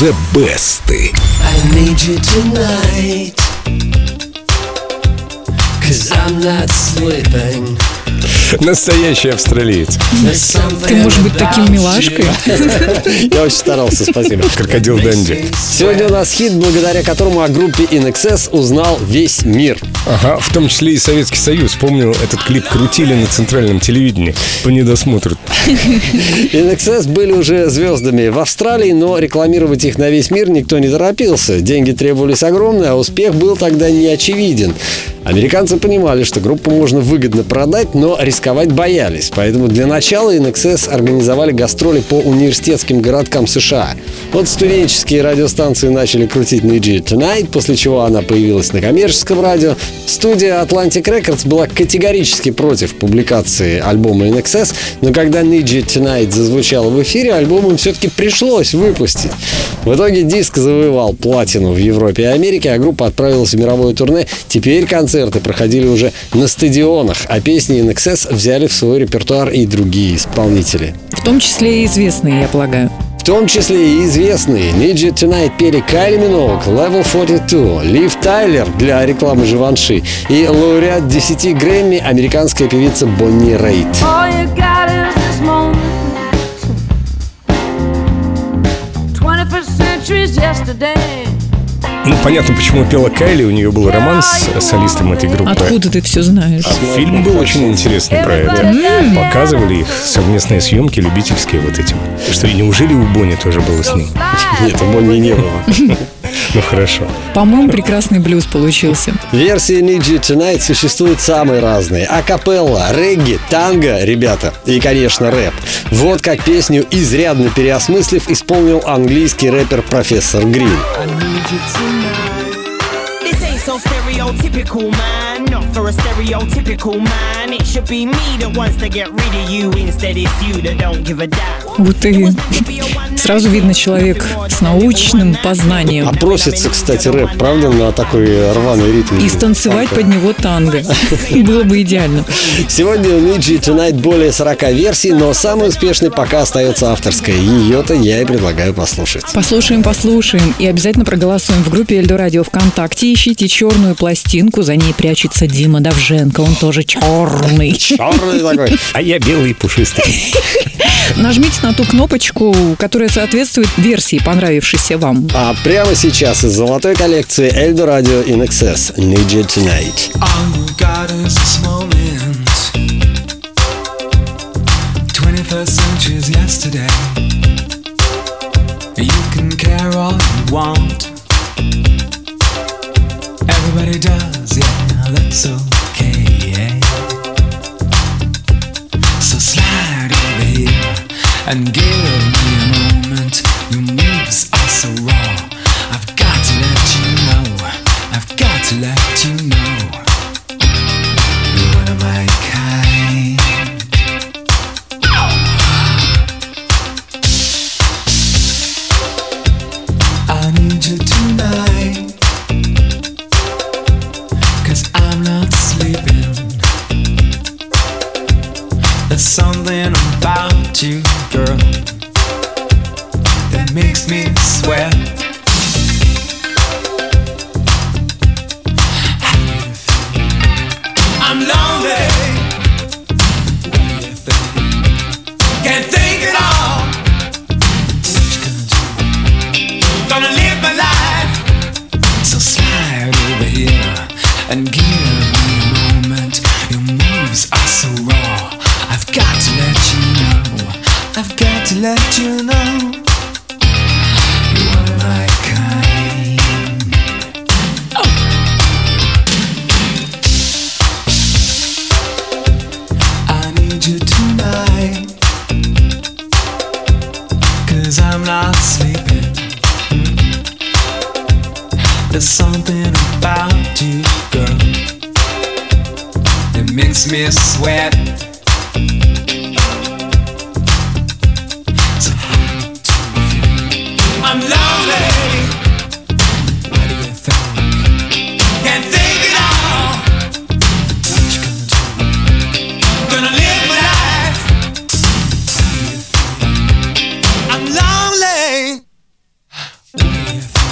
The Best. I need you tonight. Cause I'm not sleeping. Настоящий австралиец. Ты можешь быть таким милашкой. Я очень старался, спасибо. Крокодил Дэнди. Сегодня у нас хит, благодаря которому о группе InXS узнал весь мир. Ага, в том числе и Советский Союз. Помню, этот клип крутили на центральном телевидении по недосмотру. InXS были уже звездами в Австралии, но рекламировать их на весь мир никто не торопился. Деньги требовались огромные, а успех был тогда не очевиден. Американцы понимали, что группу можно выгодно продать, но рисковать боялись. Поэтому для начала InXS организовали гастроли по университетским городкам США. Вот студенческие радиостанции начали крутить Need You Tonight, после чего она появилась на коммерческом радио. Студия Atlantic Records была категорически против публикации альбома InXS, но когда Need You Tonight зазвучал в эфире, альбом им все-таки пришлось выпустить. В итоге диск завоевал платину в Европе и Америке, а группа отправилась в мировое турне. Теперь концерты проходили уже на стадионах, а песни InXS взяли в свой репертуар и другие исполнители. В том числе и известные, я полагаю. В том числе и известные Need You Tonight пели Кайли Миноуг, Level 42, Лив Тайлер для рекламы Живанши и лауреат 10 Грэмми американская певица Бонни Рейд. All you got is this moment. 21st century's yesterday. Ну, понятно, почему пела Кайли. У нее был роман с солистом этой группы. Откуда ты все знаешь? Фильм был очень интересный про это. Показывали их совместные съемки, любительские вот эти. Что, и неужели у Бонни тоже было с ним? Нет, у Бонни не было. Ну, хорошо. По-моему, прекрасный блюз получился. Версии Need You Tonight существуют самые разные. Акапелла, регги, танго, ребята, и, конечно, рэп. Вот как песню, изрядно переосмыслив, исполнил английский рэпер профессор Грин. This ain't so stereotypical, man. Not for a stereotypical man. It should be me that wants to get rid of you. Instead, it's you that don't give a damn. Вот ты. Сразу видно человек с научным познанием. А просится, кстати, рэп, правда, на такой рваный ритм? И станцевать под него танго. Было бы идеально. Сегодня у You Tonight более 40 версий, но самый успешный пока остается авторская. Ее-то я и предлагаю послушать. Послушаем, послушаем и обязательно проголосуем в группе Эльдо Радио ВКонтакте. Ищите черную пластинку, за ней прячется Дима Давженко, он тоже черный. Черный такой. А я белый и пушистый. Нажмите на ту кнопочку, которая соответствует версии, понравившейся вам. А прямо сейчас из золотой коллекции Эльдо Радио In Excess Need You Tonight. All you got is this moment. 21st century's yesterday. Everybody does, yeah, that's okay. yeah. So slide over here and give something about you, girl, that makes me sweat. I'm not sleeping. There's something about you, girl, that makes me sweat. If